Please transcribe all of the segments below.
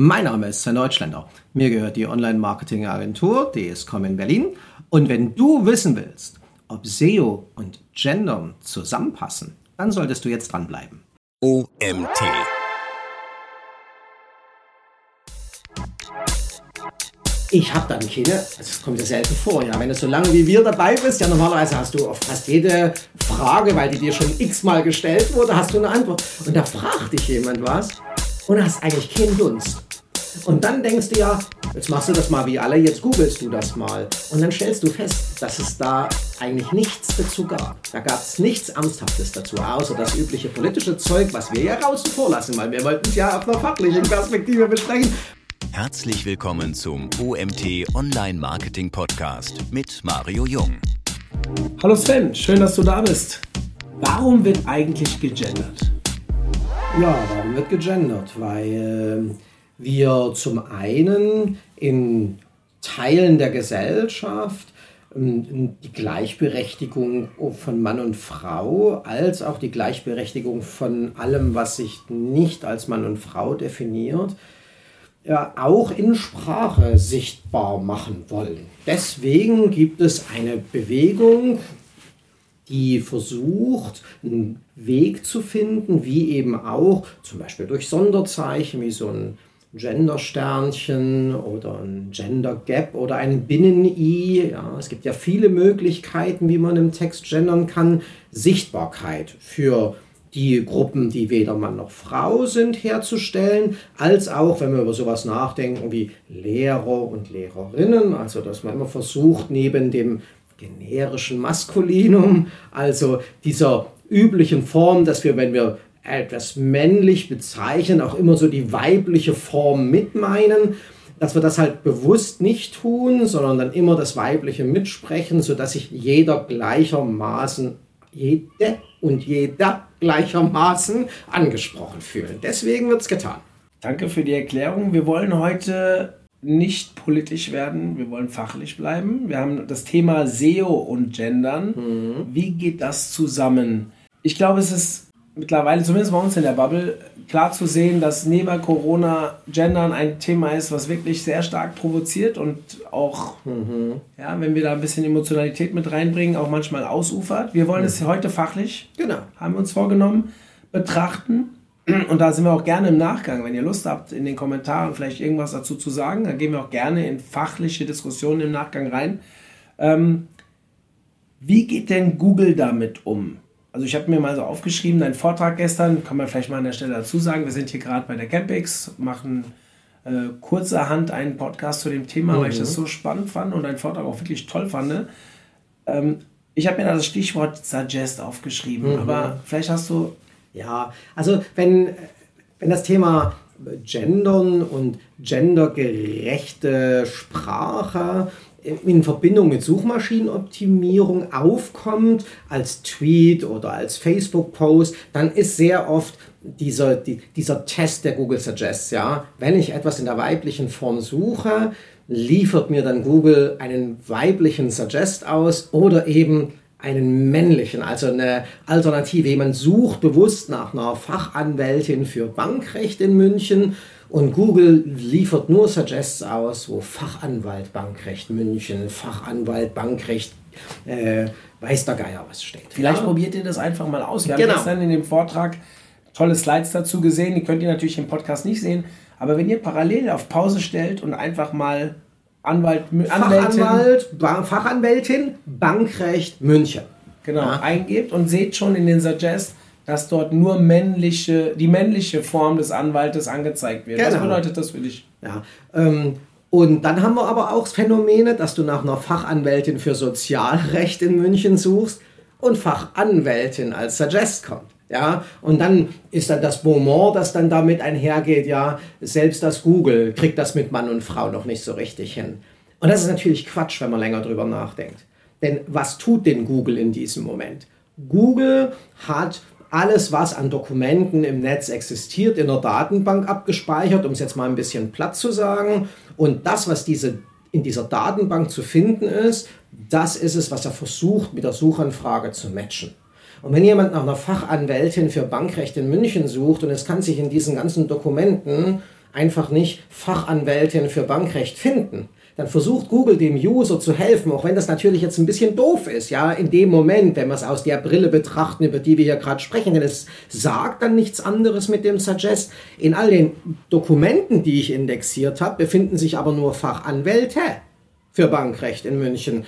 Mein Name ist Sven Deutschländer. Mir gehört die Online-Marketing-Agentur DSCOM in Berlin. Und wenn du wissen willst, ob SEO und Gendern zusammenpassen, dann solltest du jetzt dranbleiben. OMT. Ich habe dann keine, das kommt ja selten vor, ja, wenn du so lange wie wir dabei bist, ja normalerweise hast du auf fast jede Frage, weil die dir schon x-mal gestellt wurde, hast du eine Antwort. Und da fragt dich jemand was und hast eigentlich keinen Dunst. Und dann denkst du ja, jetzt machst du das mal wie alle, jetzt googelst du das mal. Und dann stellst du fest, dass es da eigentlich nichts dazu gab. Da gab es nichts Ernsthaftes dazu, außer das übliche politische Zeug, was wir ja außen vor lassen, weil wir wollten es ja auf einer fachlichen Perspektive besprechen. Herzlich willkommen zum OMT Online Marketing Podcast mit Mario Jung. Hallo Sven, schön, dass du da bist. Warum wird eigentlich gegendert? Ja, warum wird gegendert? Weil äh, wir zum einen in Teilen der Gesellschaft ähm, die Gleichberechtigung von Mann und Frau als auch die Gleichberechtigung von allem, was sich nicht als Mann und Frau definiert, ja, auch in Sprache sichtbar machen wollen. Deswegen gibt es eine Bewegung, die versucht, einen Weg zu finden, wie eben auch zum Beispiel durch Sonderzeichen, wie so ein Gender-Sternchen oder ein Gender Gap oder ein Binnen-I. Ja, es gibt ja viele Möglichkeiten, wie man im Text gendern kann. Sichtbarkeit für die Gruppen, die weder Mann noch Frau sind, herzustellen, als auch, wenn wir über sowas nachdenken, wie Lehrer und Lehrerinnen, also dass man immer versucht, neben dem generischen Maskulinum, also dieser üblichen Form, dass wir, wenn wir etwas männlich bezeichnen, auch immer so die weibliche Form mitmeinen, dass wir das halt bewusst nicht tun, sondern dann immer das Weibliche mitsprechen, sodass sich jeder gleichermaßen, jede und jeder gleichermaßen angesprochen fühlen. Deswegen wird es getan. Danke für die Erklärung. Wir wollen heute nicht politisch werden, wir wollen fachlich bleiben. Wir haben das Thema SEO und Gendern. Mhm. Wie geht das zusammen? Ich glaube, es ist mittlerweile, zumindest bei uns in der Bubble, klar zu sehen, dass neben Corona Gendern ein Thema ist, was wirklich sehr stark provoziert und auch, mhm. ja, wenn wir da ein bisschen Emotionalität mit reinbringen, auch manchmal ausufert. Wir wollen mhm. es heute fachlich, genau. haben wir uns vorgenommen, betrachten. Und da sind wir auch gerne im Nachgang, wenn ihr Lust habt, in den Kommentaren vielleicht irgendwas dazu zu sagen, dann gehen wir auch gerne in fachliche Diskussionen im Nachgang rein. Ähm, wie geht denn Google damit um? Also ich habe mir mal so aufgeschrieben, dein Vortrag gestern, kann man vielleicht mal an der Stelle dazu sagen, wir sind hier gerade bei der Campix, machen äh, kurzerhand einen Podcast zu dem Thema, mhm. weil ich das mhm. so spannend fand und deinen Vortrag auch wirklich toll fand. Ähm, ich habe mir da das Stichwort Suggest aufgeschrieben, mhm. aber vielleicht hast du... Ja, also wenn, wenn das Thema Gendern und gendergerechte Sprache in Verbindung mit Suchmaschinenoptimierung aufkommt, als Tweet oder als Facebook-Post, dann ist sehr oft dieser, die, dieser Test der Google Suggests, ja, wenn ich etwas in der weiblichen Form suche, liefert mir dann Google einen weiblichen Suggest aus oder eben einen männlichen, also eine Alternative. Jemand sucht bewusst nach einer Fachanwältin für Bankrecht in München und Google liefert nur Suggests aus, wo Fachanwalt Bankrecht München, Fachanwalt Bankrecht, äh, weiß der Geier was steht. Vielleicht ja. probiert ihr das einfach mal aus. Wir genau. haben gestern in dem Vortrag tolle Slides dazu gesehen, die könnt ihr natürlich im Podcast nicht sehen. Aber wenn ihr parallel auf Pause stellt und einfach mal Anwalt, Fachanwalt, ba Fachanwältin, Bankrecht München. Genau, ja. eingebt und seht schon in den Suggests, dass dort nur männliche, die männliche Form des Anwaltes angezeigt wird. Genau. Was bedeutet das für dich? Ja, ähm, und dann haben wir aber auch Phänomene, dass du nach einer Fachanwältin für Sozialrecht in München suchst und Fachanwältin als Suggest kommt. Ja, und dann ist dann das Beaumont, das dann damit einhergeht, ja, selbst das Google kriegt das mit Mann und Frau noch nicht so richtig hin. Und das ist natürlich Quatsch, wenn man länger drüber nachdenkt. Denn was tut denn Google in diesem Moment? Google hat alles, was an Dokumenten im Netz existiert, in der Datenbank abgespeichert, um es jetzt mal ein bisschen platt zu sagen. Und das, was diese, in dieser Datenbank zu finden ist, das ist es, was er versucht, mit der Suchanfrage zu matchen. Und wenn jemand nach einer Fachanwältin für Bankrecht in München sucht und es kann sich in diesen ganzen Dokumenten einfach nicht Fachanwältin für Bankrecht finden, dann versucht Google dem User zu helfen, auch wenn das natürlich jetzt ein bisschen doof ist, ja, in dem Moment, wenn wir es aus der Brille betrachten, über die wir hier gerade sprechen, denn es sagt dann nichts anderes mit dem Suggest. In all den Dokumenten, die ich indexiert habe, befinden sich aber nur Fachanwälte für Bankrecht in München.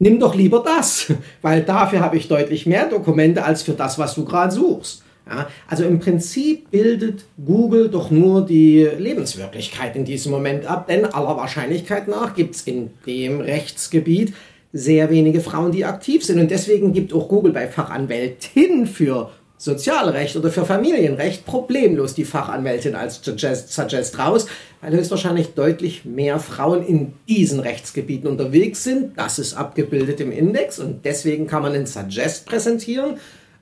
Nimm doch lieber das, weil dafür habe ich deutlich mehr Dokumente als für das, was du gerade suchst. Ja, also im Prinzip bildet Google doch nur die Lebenswirklichkeit in diesem Moment ab, denn aller Wahrscheinlichkeit nach gibt es in dem Rechtsgebiet sehr wenige Frauen, die aktiv sind. Und deswegen gibt auch Google bei Fachanwältin für Sozialrecht oder für Familienrecht problemlos die Fachanwältin als Suggest, Suggest raus, weil höchstwahrscheinlich deutlich mehr Frauen in diesen Rechtsgebieten unterwegs sind. Das ist abgebildet im Index und deswegen kann man den Suggest präsentieren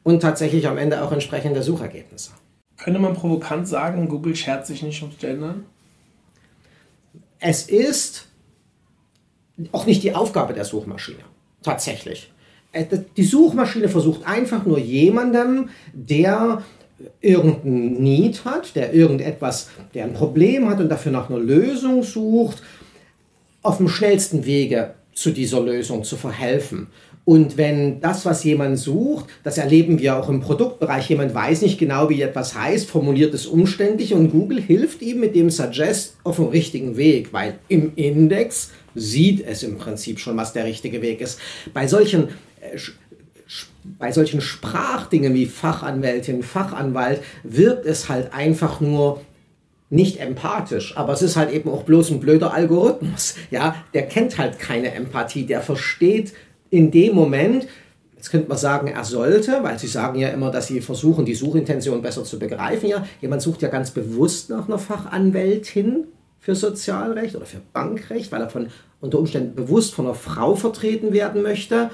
und tatsächlich am Ende auch entsprechende Suchergebnisse. Könnte man provokant sagen, Google schert sich nicht ums Gendern? Es ist auch nicht die Aufgabe der Suchmaschine, tatsächlich. Äh, die Suchmaschine versucht einfach nur jemandem, der irgendein Need hat, der irgendetwas, der ein Problem hat und dafür nach einer Lösung sucht, auf dem schnellsten Wege zu dieser Lösung zu verhelfen. Und wenn das, was jemand sucht, das erleben wir auch im Produktbereich, jemand weiß nicht genau, wie etwas heißt, formuliert es umständlich und Google hilft ihm mit dem Suggest auf dem richtigen Weg, weil im Index sieht es im Prinzip schon, was der richtige Weg ist. Bei solchen äh, bei solchen Sprachdingen wie Fachanwältin, Fachanwalt wirkt es halt einfach nur nicht empathisch, aber es ist halt eben auch bloß ein blöder Algorithmus. Ja, der kennt halt keine Empathie, der versteht in dem Moment, jetzt könnte man sagen, er sollte, weil sie sagen ja immer, dass sie versuchen, die Suchintention besser zu begreifen. Ja, jemand sucht ja ganz bewusst nach einer Fachanwältin für Sozialrecht oder für Bankrecht, weil er von unter Umständen bewusst von einer Frau vertreten werden möchte.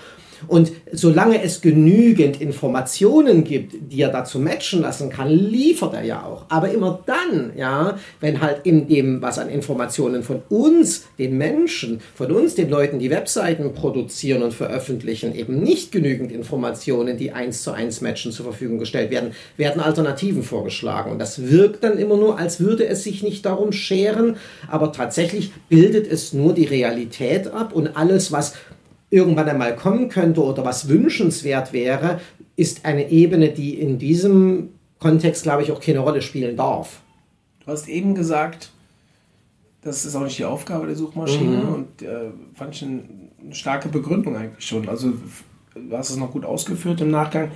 Und solange es genügend Informationen gibt, die er dazu matchen lassen kann, liefert er ja auch. Aber immer dann, ja, wenn halt in dem, was an Informationen von uns, den Menschen, von uns, den Leuten, die Webseiten produzieren und veröffentlichen, eben nicht genügend Informationen, die eins zu eins matchen, zur Verfügung gestellt werden, werden Alternativen vorgeschlagen. Und das wirkt dann immer nur, als würde es sich nicht darum scheren, aber tatsächlich bildet es nur die Realität ab und alles, was irgendwann einmal kommen könnte oder was wünschenswert wäre, ist eine Ebene, die in diesem Kontext, glaube ich, auch keine Rolle spielen darf. Du hast eben gesagt, das ist auch nicht die Aufgabe der Suchmaschine mhm. und äh, fand ich eine starke Begründung eigentlich schon. Also du hast es noch gut ausgeführt im Nachgang.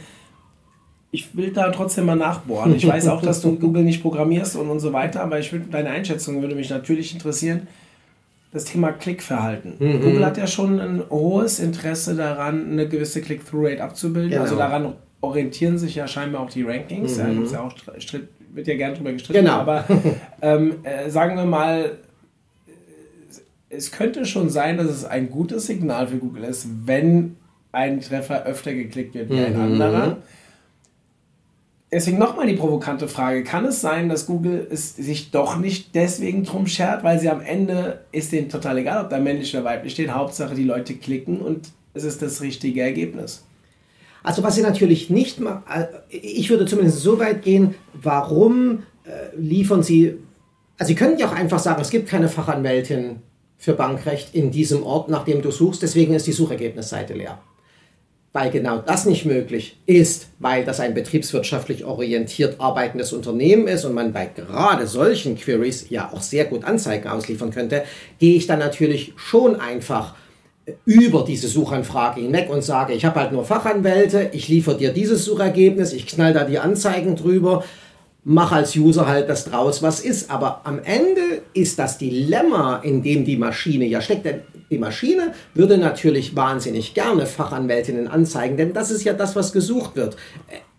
Ich will da trotzdem mal nachbohren. Ich weiß auch, dass du Google nicht programmierst und, und so weiter, aber ich will, deine Einschätzung würde mich natürlich interessieren das Thema Klickverhalten. Mhm. Google hat ja schon ein hohes Interesse daran, eine gewisse Click-Through-Rate abzubilden. Genau. Also daran orientieren sich ja scheinbar auch die Rankings. Mhm. Ja, ja auch wird ja gerne drüber gestritten. Genau. Aber ähm, äh, sagen wir mal, es könnte schon sein, dass es ein gutes Signal für Google ist, wenn ein Treffer öfter geklickt wird wie mhm. ein anderer. Deswegen nochmal die provokante Frage. Kann es sein, dass Google es sich doch nicht deswegen drum schert, weil sie am Ende ist denen total egal, ob da männlich oder weiblich steht. Hauptsache, die Leute klicken und es ist das richtige Ergebnis. Also was sie natürlich nicht machen, äh, ich würde zumindest so weit gehen, warum äh, liefern sie, also sie können ja auch einfach sagen, es gibt keine Fachanwältin für Bankrecht in diesem Ort, nach dem du suchst, deswegen ist die Suchergebnisseite leer weil genau das nicht möglich ist, weil das ein betriebswirtschaftlich orientiert arbeitendes Unternehmen ist und man bei gerade solchen Queries ja auch sehr gut Anzeigen ausliefern könnte, gehe ich dann natürlich schon einfach über diese Suchanfrage hinweg und sage, ich habe halt nur Fachanwälte, ich liefere dir dieses Suchergebnis, ich knall da die Anzeigen drüber, mach als User halt das draus, was ist. Aber am Ende ist das Dilemma, in dem die Maschine ja steckt, denn die Maschine würde natürlich wahnsinnig gerne Fachanwältinnen anzeigen, denn das ist ja das, was gesucht wird.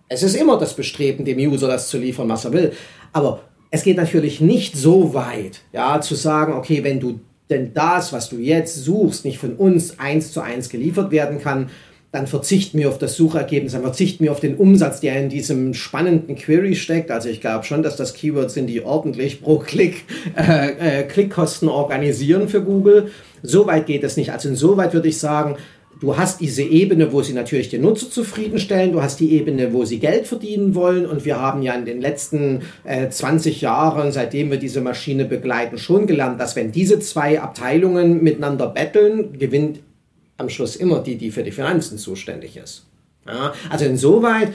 Es ist immer das Bestreben, dem User das zu liefern, was er will. Aber es geht natürlich nicht so weit, ja, zu sagen, okay, wenn du denn das, was du jetzt suchst, nicht von uns eins zu eins geliefert werden kann, dann verzichten wir auf das Suchergebnis, dann verzichten wir auf den Umsatz, der in diesem spannenden Query steckt. Also ich glaube schon, dass das Keywords sind, die ordentlich pro Klick äh, äh, Klickkosten organisieren für Google. So weit geht es nicht. Also insoweit würde ich sagen, du hast diese Ebene, wo sie natürlich den Nutzer zufriedenstellen, du hast die Ebene, wo sie Geld verdienen wollen und wir haben ja in den letzten äh, 20 Jahren, seitdem wir diese Maschine begleiten, schon gelernt, dass wenn diese zwei Abteilungen miteinander betteln, gewinnt am Schluss immer die, die für die Finanzen zuständig ist. Ja, also insoweit äh,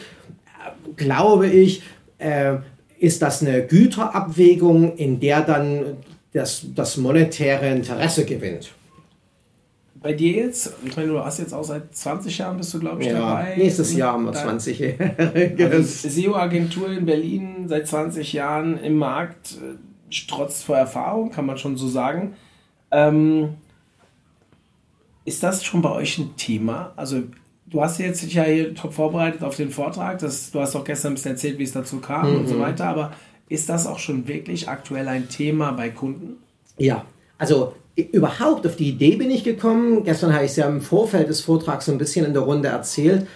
glaube ich, äh, ist das eine Güterabwägung, in der dann das, das monetäre Interesse gewinnt bei dir jetzt, ich meine, du hast jetzt auch seit 20 Jahren bist du, glaube ich, ja, dabei. Nächstes Jahr haben wir 20 Jahre. Also SEO-Agentur in Berlin seit 20 Jahren im Markt, äh, trotz vor Erfahrung, kann man schon so sagen. Ähm, ist das schon bei euch ein Thema? Also du hast jetzt ja hier top vorbereitet auf den Vortrag. Das, du hast auch gestern ein bisschen erzählt, wie es dazu kam mhm. und so mhm. weiter. Aber ist das auch schon wirklich aktuell ein Thema bei Kunden? Ja, also überhaupt auf die Idee bin ich gekommen. Gestern habe ich es ja im Vorfeld des Vortrags so ein bisschen in der Runde erzählt,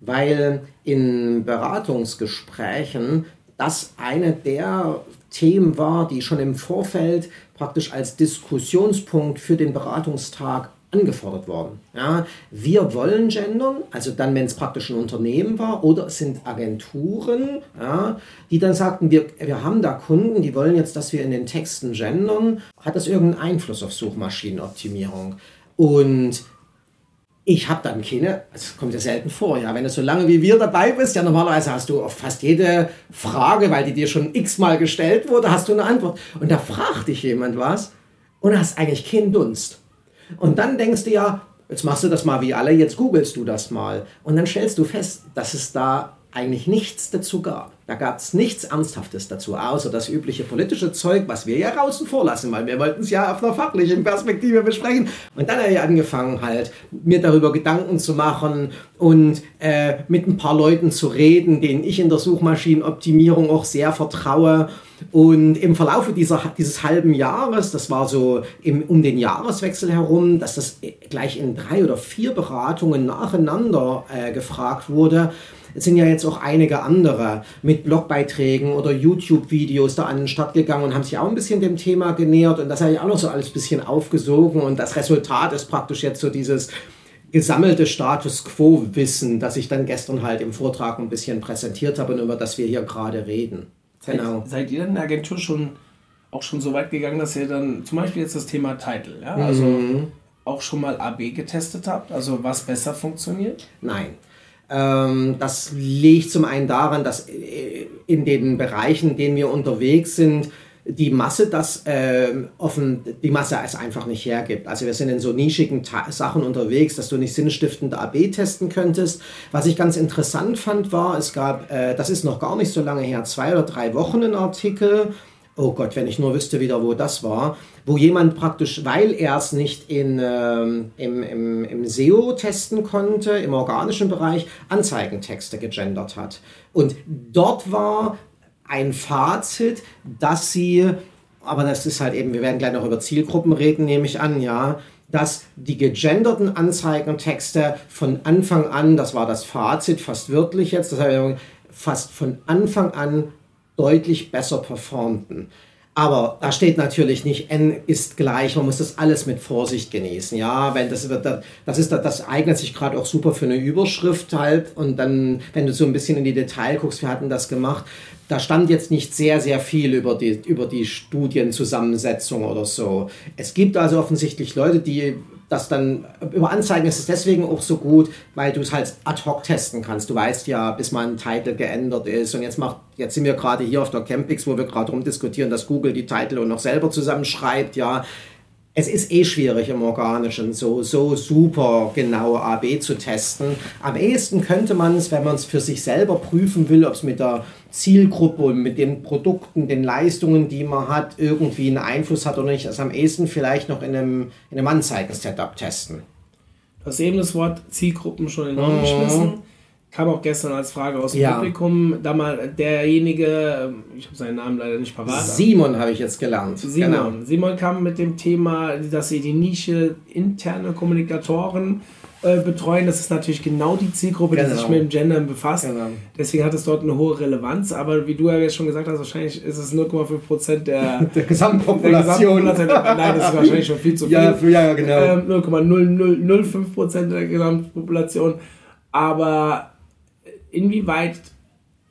weil in Beratungsgesprächen das eine der Themen war, die schon im Vorfeld praktisch als Diskussionspunkt für den Beratungstag angefordert worden. Ja, wir wollen gendern, also dann, wenn es praktisch ein Unternehmen war, oder es sind Agenturen, ja, die dann sagten, wir, wir haben da Kunden, die wollen jetzt, dass wir in den Texten gendern. Hat das irgendeinen Einfluss auf Suchmaschinenoptimierung? Und ich habe dann keine, es kommt ja selten vor, ja, wenn du so lange wie wir dabei bist, ja normalerweise hast du auf fast jede Frage, weil die dir schon x-mal gestellt wurde, hast du eine Antwort. Und da fragt dich jemand was und hast eigentlich keinen Dunst. Und dann denkst du ja, jetzt machst du das mal wie alle, jetzt googelst du das mal. Und dann stellst du fest, dass es da eigentlich nichts dazu gab. Da gab es nichts Ernsthaftes dazu, außer das übliche politische Zeug, was wir ja außen vor lassen, weil wir wollten es ja auf einer fachlichen Perspektive besprechen. Und dann habe ich angefangen halt, mir darüber Gedanken zu machen und äh, mit ein paar Leuten zu reden, denen ich in der Suchmaschinenoptimierung auch sehr vertraue. Und im Verlauf dieser, dieses halben Jahres, das war so im, um den Jahreswechsel herum, dass das gleich in drei oder vier Beratungen nacheinander äh, gefragt wurde, es sind ja jetzt auch einige andere mit Blogbeiträgen oder YouTube-Videos da an den Start gegangen und haben sich auch ein bisschen dem Thema genähert. Und das habe ich auch noch so alles ein bisschen aufgesogen. Und das Resultat ist praktisch jetzt so dieses gesammelte Status Quo-Wissen, das ich dann gestern halt im Vortrag ein bisschen präsentiert habe und über das wir hier gerade reden. Genau. Seid, seid ihr in der Agentur schon auch schon so weit gegangen, dass ihr dann zum Beispiel jetzt das Thema Title, ja, also mhm. auch schon mal AB getestet habt, also was besser funktioniert? Nein. Ähm, das liegt zum einen daran, dass äh, in den Bereichen, in denen wir unterwegs sind, die Masse das äh, offen, die Masse es einfach nicht hergibt. Also wir sind in so nischigen Ta Sachen unterwegs, dass du nicht sinnstiftend AB testen könntest. Was ich ganz interessant fand, war, es gab, äh, das ist noch gar nicht so lange her, zwei oder drei Wochen ein Artikel, oh Gott, wenn ich nur wüsste wieder, wo das war, wo jemand praktisch, weil er es nicht in, ähm, im, im, im SEO testen konnte, im organischen Bereich, Anzeigentexte gegendert hat. Und dort war ein Fazit, dass sie, aber das ist halt eben, wir werden gleich noch über Zielgruppen reden, nehme ich an, ja, dass die gegenderten Anzeigentexte von Anfang an, das war das Fazit, fast wörtlich jetzt, das heißt, fast von Anfang an deutlich besser performten. Aber da steht natürlich nicht, n ist gleich, man muss das alles mit Vorsicht genießen. Ja, wenn das das ist, das eignet sich gerade auch super für eine Überschrift halt. Und dann, wenn du so ein bisschen in die Detail guckst, wir hatten das gemacht, da stand jetzt nicht sehr, sehr viel über die, über die Studienzusammensetzung oder so. Es gibt also offensichtlich Leute, die das dann über Anzeigen ist es deswegen auch so gut, weil du es halt ad hoc testen kannst. Du weißt ja, bis mal ein Titel geändert ist. Und jetzt macht, jetzt sind wir gerade hier auf der Campix, wo wir gerade rumdiskutieren, dass Google die Titel und noch selber zusammenschreibt, ja es ist eh schwierig im Organischen so, so super genau AB zu testen. Am ehesten könnte man es, wenn man es für sich selber prüfen will, ob es mit der Zielgruppe und mit den Produkten, den Leistungen, die man hat, irgendwie einen Einfluss hat oder nicht, also am ehesten vielleicht noch in einem, in einem Anzeigen-Setup testen. Du hast eben das Wort Zielgruppen schon in den Raum mhm. Kam auch gestern als Frage aus dem ja. Publikum, da mal derjenige, ich habe seinen Namen leider nicht parat. Simon habe ich jetzt gelernt. Simon. Genau. Simon kam mit dem Thema, dass sie die Nische interne Kommunikatoren äh, betreuen. Das ist natürlich genau die Zielgruppe, genau. die sich genau. mit dem Gendern befasst. Genau. Deswegen hat es dort eine hohe Relevanz. Aber wie du ja jetzt schon gesagt hast, wahrscheinlich ist es 0,5 Prozent der, der Gesamtpopulation. Der Gesamtpopulation. Nein, das ist wahrscheinlich schon viel zu viel. Ja, ja genau. Ähm, 0,005 Prozent der Gesamtpopulation. Aber inwieweit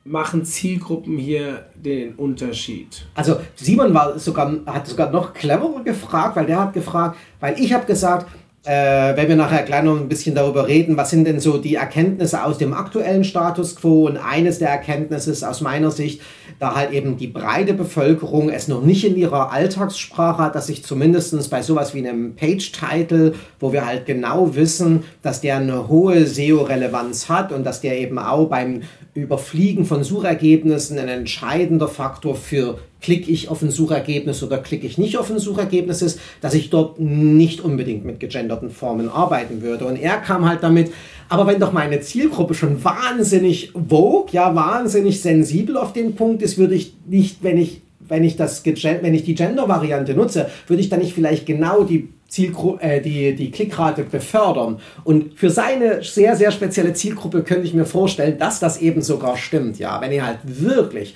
machen Zielgruppen hier den Unterschied? Also Simon war sogar, hat sogar noch cleverer gefragt, weil der hat gefragt, weil ich habe gesagt, äh, wenn wir nachher gleich noch ein bisschen darüber reden, was sind denn so die Erkenntnisse aus dem aktuellen Status quo? Und eines der Erkenntnisse ist aus meiner Sicht, da halt eben die breite Bevölkerung es noch nicht in ihrer Alltagssprache hat, dass sich zumindest bei sowas wie einem Page-Title, wo wir halt genau wissen, dass der eine hohe SEO-Relevanz hat und dass der eben auch beim Überfliegen von Suchergebnissen ein entscheidender Faktor für klicke ich auf ein Suchergebnis oder klicke ich nicht auf ein Suchergebnis ist, dass ich dort nicht unbedingt mit gegenderten Formen arbeiten würde. Und er kam halt damit, aber wenn doch meine Zielgruppe schon wahnsinnig vogue, ja, wahnsinnig sensibel auf den Punkt ist, würde ich nicht, wenn ich wenn ich, das, wenn ich die Gender-Variante nutze, würde ich dann nicht vielleicht genau die Zielgru äh, die, die Klickrate befördern. Und für seine sehr, sehr spezielle Zielgruppe könnte ich mir vorstellen, dass das eben sogar stimmt. Ja, wenn ihr halt wirklich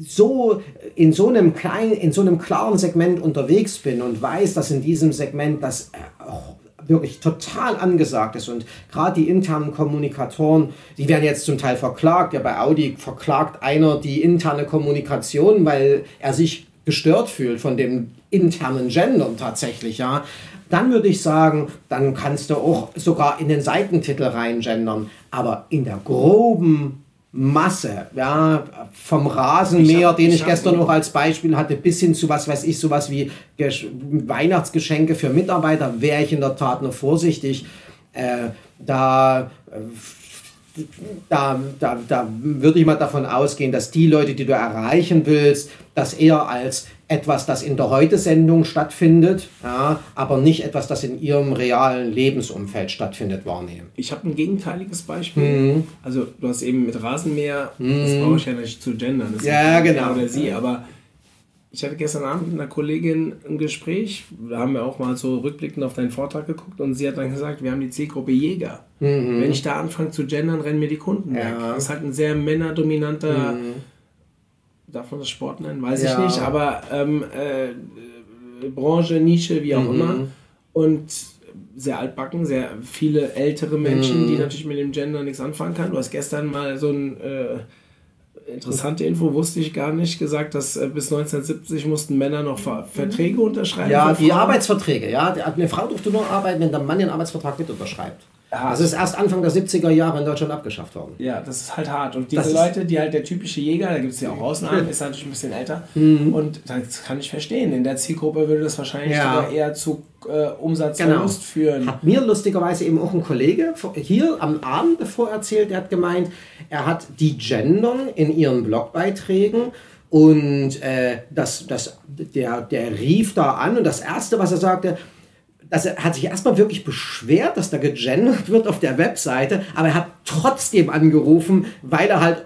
so in so einem kleinen, in so einem klaren Segment unterwegs bin und weiß, dass in diesem Segment das äh, wirklich total angesagt ist und gerade die internen Kommunikatoren, die werden jetzt zum Teil verklagt. Ja, bei Audi verklagt einer die interne Kommunikation, weil er sich gestört fühlt von dem internen Gendern tatsächlich, ja. Dann würde ich sagen, dann kannst du auch sogar in den Seitentitel reingendern. Aber in der groben Masse, ja, vom Rasenmäher, den ich, gestern noch als Beispiel hatte, bis hin zu was weiß ich, sowas wie Weihnachtsgeschenke für Mitarbeiter, wäre ich in der Tat noch vorsichtig. Äh, da, da, da, da würde ich mal davon ausgehen, dass die Leute, die du erreichen willst, das eher als etwas, das in der Heute-Sendung stattfindet, ja, aber nicht etwas, das in ihrem realen Lebensumfeld stattfindet, wahrnehmen. Ich habe ein gegenteiliges Beispiel. Mhm. Also du hast eben mit Rasenmäher, mhm. das brauche ich ja nicht zu gendern, das ja, genau. oder sie, aber ich hatte gestern Abend mit einer Kollegin ein Gespräch, da haben wir auch mal so rückblickend auf deinen Vortrag geguckt und sie hat dann gesagt, wir haben die Zielgruppe Jäger. Mhm. Wenn ich da anfange zu gendern, rennen mir die Kunden ja. weg. Das ist halt ein sehr männerdominanter mhm darf man das Sport nennen? Weiß ja. ich nicht, aber ähm, äh, Branche, Nische, wie auch mhm. immer. Und sehr altbacken, sehr viele ältere Menschen, mhm. die natürlich mit dem Gender nichts anfangen können. Du hast gestern mal so ein äh, interessante Info, wusste ich gar nicht, gesagt, dass äh, bis 1970 mussten Männer noch Ver Verträge unterschreiben. Ja, die Arbeitsverträge, ja. Eine Frau durfte nur arbeiten, wenn der Mann den Arbeitsvertrag mit unterschreibt. Ja. Das ist erst Anfang der 70er Jahre in Deutschland abgeschafft worden. Ja, das ist halt hart. Und diese Leute, die halt der typische Jäger, da gibt es ja auch Ausnahmen, ist natürlich ein bisschen älter. Mhm. Und das kann ich verstehen. In der Zielgruppe würde das wahrscheinlich ja. sogar eher zu äh, Umsatzverlust genau. führen. Hat mir lustigerweise eben auch ein Kollege hier am Abend davor erzählt, der hat gemeint, er hat die Gendern in ihren Blogbeiträgen und äh, das, das, der, der rief da an und das Erste, was er sagte, dass er hat sich erstmal wirklich beschwert, dass da gegendert wird auf der Webseite, aber er hat trotzdem angerufen, weil er halt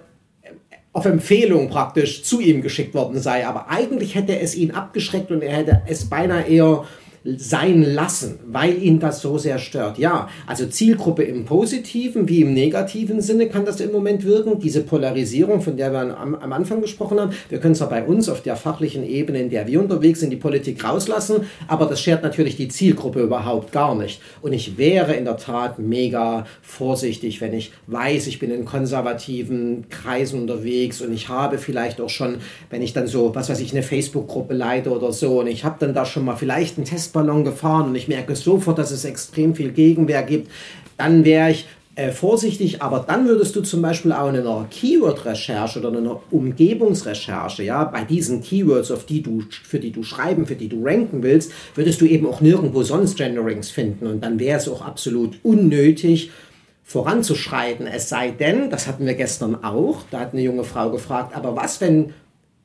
auf Empfehlung praktisch zu ihm geschickt worden sei. Aber eigentlich hätte es ihn abgeschreckt und er hätte es beinahe eher sein lassen, weil ihn das so sehr stört. Ja, also Zielgruppe im positiven wie im negativen Sinne kann das im Moment wirken. Diese Polarisierung, von der wir am, am Anfang gesprochen haben, wir können zwar bei uns auf der fachlichen Ebene, in der wir unterwegs sind, die Politik rauslassen, aber das schert natürlich die Zielgruppe überhaupt gar nicht. Und ich wäre in der Tat mega vorsichtig, wenn ich weiß, ich bin in konservativen Kreisen unterwegs und ich habe vielleicht auch schon, wenn ich dann so, was weiß ich, eine Facebook-Gruppe leite oder so und ich habe dann da schon mal vielleicht einen Test Testballon gefahren und ich merke sofort, dass es extrem viel Gegenwehr gibt, dann wäre ich äh, vorsichtig, aber dann würdest du zum Beispiel auch in einer Keyword-Recherche oder in einer Umgebungsrecherche, ja, bei diesen Keywords, auf die du, für die du schreiben, für die du ranken willst, würdest du eben auch nirgendwo sonst Genderings finden und dann wäre es auch absolut unnötig, voranzuschreiten. Es sei denn, das hatten wir gestern auch, da hat eine junge Frau gefragt, aber was, wenn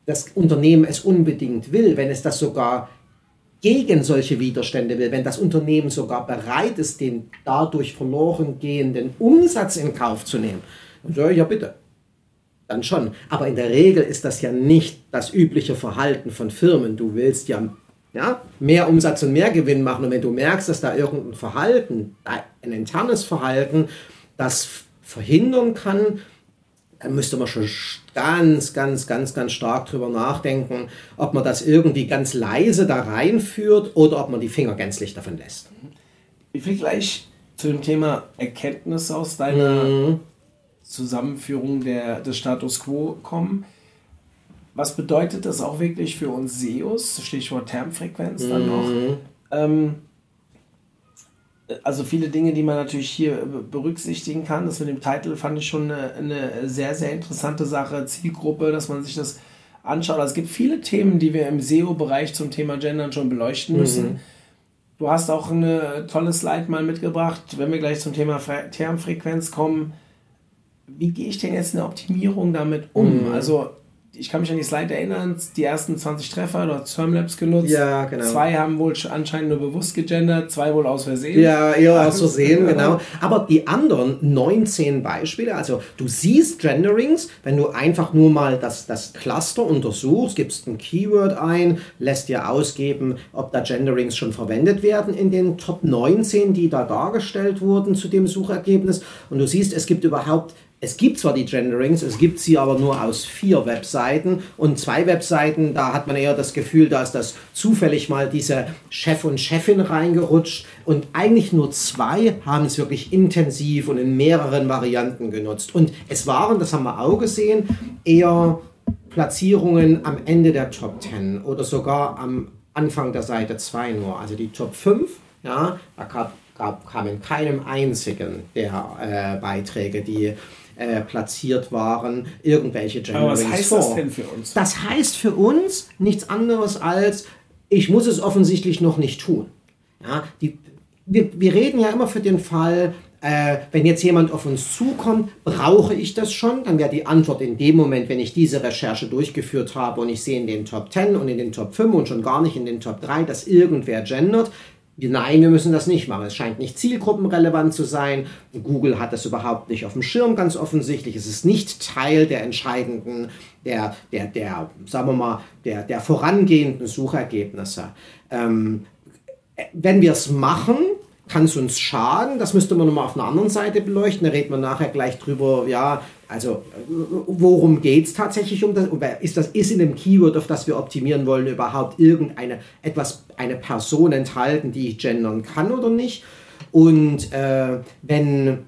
das Unternehmen es unbedingt will, wenn es das sogar gegen solche Widerstände will, wenn das Unternehmen sogar bereit ist, den dadurch verloren gehenden Umsatz in Kauf zu nehmen, dann sage ich ja bitte. Dann schon. Aber in der Regel ist das ja nicht das übliche Verhalten von Firmen. Du willst ja ja, mehr Umsatz und mehr Gewinn machen. Und wenn du merkst, dass da irgendein Verhalten, ein internes Verhalten, das verhindern kann, müsste man schon ganz, ganz, ganz, ganz stark drüber nachdenken, ob man das irgendwie ganz leise da reinführt oder ob man die Finger gänzlich davon lässt. Ich will gleich zu dem Thema Erkenntnisse aus deiner mhm. Zusammenführung der, des Status Quo kommen. Was bedeutet das auch wirklich für uns SEOs? Stichwort Termfrequenz mhm. dann noch. Ähm, also viele Dinge, die man natürlich hier berücksichtigen kann. Das mit dem Titel fand ich schon eine, eine sehr, sehr interessante Sache. Zielgruppe, dass man sich das anschaut. Also es gibt viele Themen, die wir im SEO-Bereich zum Thema Gendern schon beleuchten müssen. Mhm. Du hast auch eine tolle Slide mal mitgebracht, wenn wir gleich zum Thema Termfrequenz kommen. Wie gehe ich denn jetzt in der Optimierung damit um? Mhm. Also ich kann mich an die Slide erinnern, die ersten 20 Treffer, du hast Termlabs genutzt. Ja, genau. Zwei haben wohl anscheinend nur bewusst gegendert, zwei wohl aus Versehen. Ja, eher aus Versehen, genau. Aber die anderen 19 Beispiele, also du siehst Genderings, wenn du einfach nur mal das, das Cluster untersuchst, gibst ein Keyword ein, lässt dir ausgeben, ob da Genderings schon verwendet werden in den Top 19, die da dargestellt wurden zu dem Suchergebnis. Und du siehst, es gibt überhaupt es gibt zwar die Genderings, es gibt sie aber nur aus vier Webseiten und zwei Webseiten, da hat man eher das Gefühl, da ist das zufällig mal diese Chef und Chefin reingerutscht und eigentlich nur zwei haben es wirklich intensiv und in mehreren Varianten genutzt. Und es waren, das haben wir auch gesehen, eher Platzierungen am Ende der Top 10 oder sogar am Anfang der Seite 2 nur. Also die Top 5, ja, da gab, kam in keinem einzigen der äh, Beiträge, die äh, platziert waren, irgendwelche Genderings Aber was heißt vor. das denn für uns? Das heißt für uns nichts anderes als, ich muss es offensichtlich noch nicht tun. Ja, die, wir, wir reden ja immer für den Fall, äh, wenn jetzt jemand auf uns zukommt, brauche ich das schon? Dann wäre die Antwort in dem Moment, wenn ich diese Recherche durchgeführt habe und ich sehe in den Top 10 und in den Top 5 und schon gar nicht in den Top 3, dass irgendwer gendert, Nein, wir müssen das nicht machen. Es scheint nicht zielgruppenrelevant zu sein. Google hat das überhaupt nicht auf dem Schirm, ganz offensichtlich. Es ist nicht Teil der entscheidenden, der, der, der sagen wir mal, der, der vorangehenden Suchergebnisse. Ähm, wenn wir es machen, kann es uns schaden? Das müsste man nochmal auf einer anderen Seite beleuchten. Da reden wir nachher gleich drüber, ja, also worum geht es tatsächlich um das? Ist das ist in dem Keyword, auf das wir optimieren wollen, überhaupt irgendeine etwas, eine Person enthalten, die ich gendern kann oder nicht? Und äh, wenn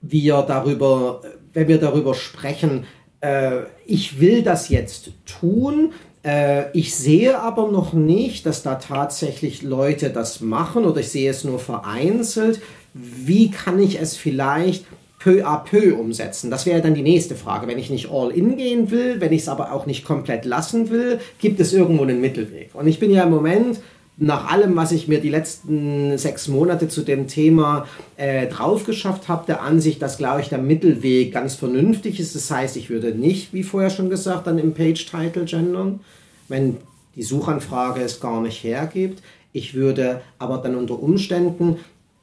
wir darüber, wenn wir darüber sprechen, äh, ich will das jetzt tun, äh, ich sehe aber noch nicht, dass da tatsächlich Leute das machen oder ich sehe es nur vereinzelt. Wie kann ich es vielleicht peu à peu umsetzen? Das wäre dann die nächste Frage. Wenn ich nicht all in gehen will, wenn ich es aber auch nicht komplett lassen will, gibt es irgendwo einen Mittelweg. Und ich bin ja im Moment nach allem, was ich mir die letzten sechs Monate zu dem Thema äh, drauf geschafft habe, der Ansicht, dass, glaube ich, der Mittelweg ganz vernünftig ist. Das heißt, ich würde nicht, wie vorher schon gesagt, dann im Page-Title gendern, wenn die Suchanfrage es gar nicht hergibt. Ich würde aber dann unter Umständen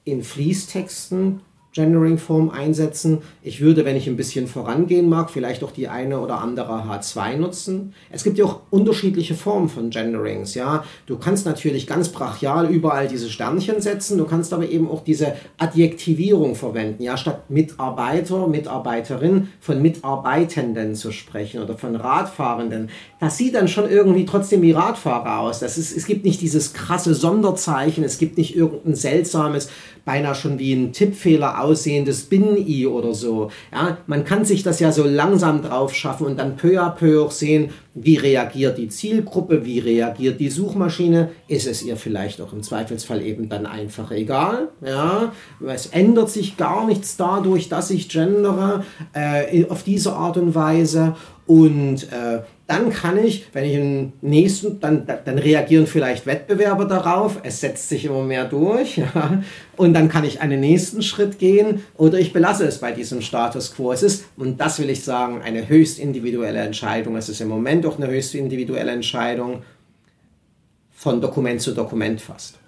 in Fließtexten Gendering-Form einsetzen. Ich würde, wenn ich ein bisschen vorangehen mag, vielleicht auch die eine oder andere H2 nutzen. Es gibt ja auch unterschiedliche Formen von Genderings. Ja? Du kannst natürlich ganz brachial überall diese Sternchen setzen, du kannst aber eben auch diese Adjektivierung verwenden. Ja? Statt Mitarbeiter, Mitarbeiterin von Mitarbeitenden zu sprechen oder von Radfahrenden. Das sieht dann schon irgendwie trotzdem wie Radfahrer aus. Das ist, es gibt nicht dieses krasse Sonderzeichen, es gibt nicht irgendein seltsames beinahe schon wie ein Tippfehler aussehendes Bin-I oder so. Ja, man kann sich das ja so langsam drauf schaffen und dann peu à peu auch sehen, wie reagiert die Zielgruppe, wie reagiert die Suchmaschine. Ist es ihr vielleicht auch im Zweifelsfall eben dann einfach egal? Ja, es ändert sich gar nichts dadurch, dass ich gendere äh, auf diese Art und Weise und äh, dann kann ich, wenn ich einen nächsten, dann, dann reagieren vielleicht Wettbewerber darauf, es setzt sich immer mehr durch, ja, und dann kann ich einen nächsten Schritt gehen oder ich belasse es bei diesem Status quo. Es ist, und das will ich sagen, eine höchst individuelle Entscheidung. Es ist im Moment auch eine höchst individuelle Entscheidung von Dokument zu Dokument fast.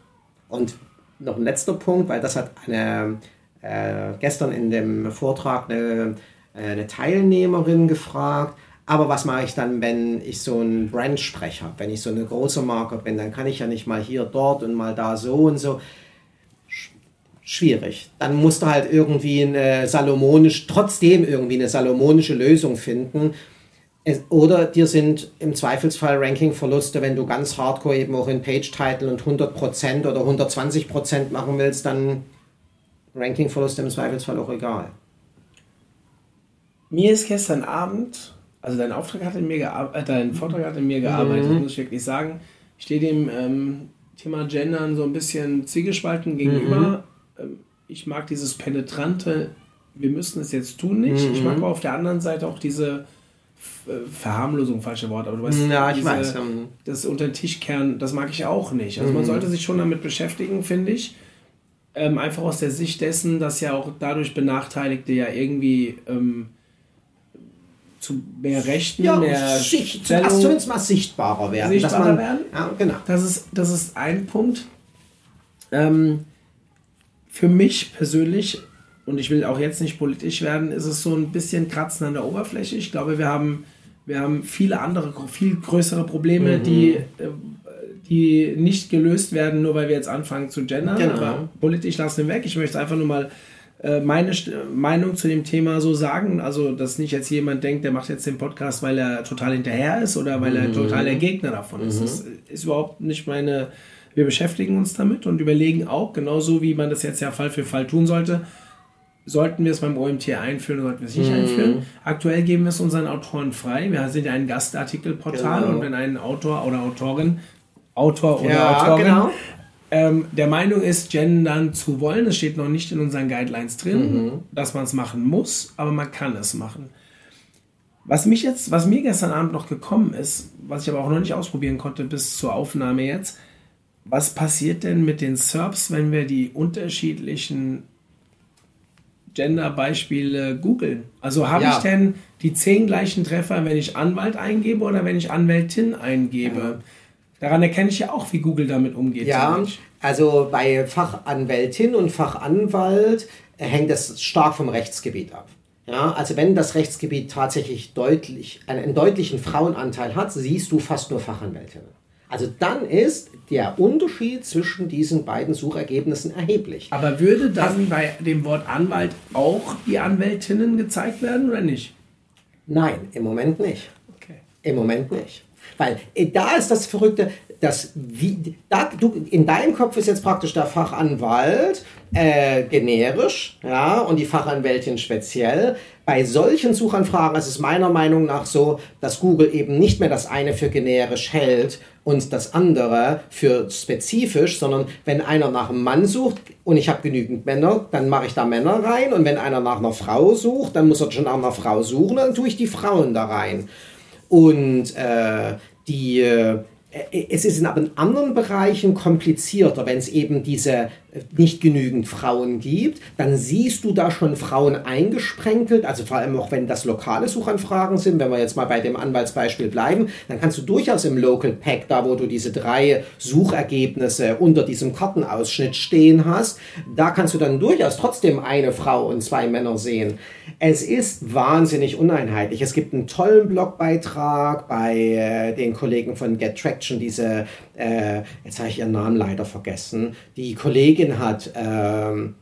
Und noch ein letzter Punkt, weil das hat eine, äh, gestern in dem Vortrag eine, äh, eine Teilnehmerin gefragt, Aber was mache ich dann, wenn ich so einen Brandsprech habe, wenn ich so eine große Marke bin, dann kann ich ja nicht mal hier, dort und mal da so und so. Schwierig. Dann musst du halt irgendwie eine salomonisch, trotzdem irgendwie eine salomonische Lösung finden. Oder dir sind im Zweifelsfall Ranking-Verluste, wenn du ganz hardcore eben auch in Page-Title und 100% oder 120% machen willst, dann Ranking-Verluste im Zweifelsfall auch egal. Mir ist gestern Abend also dein Auftrag hat in mir äh, dein Vortrag hat in mir gearbeitet, mhm. muss ich wirklich sagen. Ich stehe dem ähm, Thema Gendern so ein bisschen zwiegespalten gegenüber. Mhm. Ähm, ich mag dieses penetrante, wir müssen es jetzt tun nicht. Mhm. Ich mag mhm. aber auf der anderen Seite auch diese Verharmlosung, falsche Wort, aber du weißt, ja, ich diese, weiß. das unter den Tischkern, das mag ich auch nicht. Also man mhm. sollte sich schon damit beschäftigen, finde ich. Ähm, einfach aus der Sicht dessen, dass ja auch dadurch Benachteiligte ja irgendwie ähm, zu mehr Rechten, ja, mehr Sicht, zumindest mal sichtbarer werden. Sichtbarer man, werden? Ja, genau. Das ist, das ist ein Punkt. Ähm, für mich persönlich, und ich will auch jetzt nicht politisch werden, ist es so ein bisschen Kratzen an der Oberfläche. Ich glaube, wir haben, wir haben viele andere, viel größere Probleme, mhm. die, äh, die nicht gelöst werden, nur weil wir jetzt anfangen zu gendern. Genau. Aber politisch lassen wir weg. Ich möchte einfach nur mal äh, meine Meinung zu dem Thema so sagen. Also, dass nicht jetzt jemand denkt, der macht jetzt den Podcast, weil er total hinterher ist oder weil er mhm. total der Gegner davon ist. Mhm. Das ist überhaupt nicht meine. Wir beschäftigen uns damit und überlegen auch, genauso wie man das jetzt ja Fall für Fall tun sollte, sollten wir es beim OMT einführen oder sollten wir es nicht mhm. einführen. Aktuell geben wir es unseren Autoren frei. Wir sind ja ein Gastartikelportal genau. und wenn ein Autor oder Autorin, Autor oder ja, Autorin genau ähm, der Meinung ist, gendern zu wollen. Es steht noch nicht in unseren Guidelines drin, mhm. dass man es machen muss, aber man kann es machen. Was mich jetzt, was mir gestern Abend noch gekommen ist, was ich aber auch noch nicht ausprobieren konnte bis zur Aufnahme jetzt, was passiert denn mit den SERPs, wenn wir die unterschiedlichen Gender-Beispiele googeln? Also habe ja. ich denn die zehn gleichen Treffer, wenn ich Anwalt eingebe oder wenn ich Anwältin eingebe? Ja. Daran erkenne ich ja auch, wie Google damit umgeht. Ja, also bei Fachanwältin und Fachanwalt hängt das stark vom Rechtsgebiet ab. Ja, also wenn das Rechtsgebiet tatsächlich deutlich, einen deutlichen Frauenanteil hat, siehst du fast nur Fachanwältinnen. Also dann ist der Unterschied zwischen diesen beiden Suchergebnissen erheblich. Aber würde dann bei dem Wort Anwalt auch die Anwältinnen gezeigt werden oder nicht? Nein, im Moment nicht. Okay. Im Moment nicht. Weil äh, da ist das Verrückte, dass wie, da, du, in deinem Kopf ist jetzt praktisch der Fachanwalt äh, generisch ja, und die Fachanwältin speziell. Bei solchen Suchanfragen ist es meiner Meinung nach so, dass Google eben nicht mehr das eine für generisch hält und das andere für spezifisch, sondern wenn einer nach einem Mann sucht und ich habe genügend Männer, dann mache ich da Männer rein und wenn einer nach einer Frau sucht, dann muss er schon nach einer Frau suchen, dann tue ich die Frauen da rein. Und äh, die, äh, es ist in anderen Bereichen komplizierter, wenn es eben diese nicht genügend Frauen gibt, dann siehst du da schon Frauen eingesprenkelt, also vor allem auch wenn das lokale Suchanfragen sind, wenn wir jetzt mal bei dem Anwaltsbeispiel bleiben, dann kannst du durchaus im Local Pack, da wo du diese drei Suchergebnisse unter diesem Kartenausschnitt stehen hast, da kannst du dann durchaus trotzdem eine Frau und zwei Männer sehen. Es ist wahnsinnig uneinheitlich. Es gibt einen tollen Blogbeitrag bei äh, den Kollegen von Get Traction, diese, äh, jetzt habe ich ihren Namen leider vergessen, die Kollegin Kollegin hat ähm,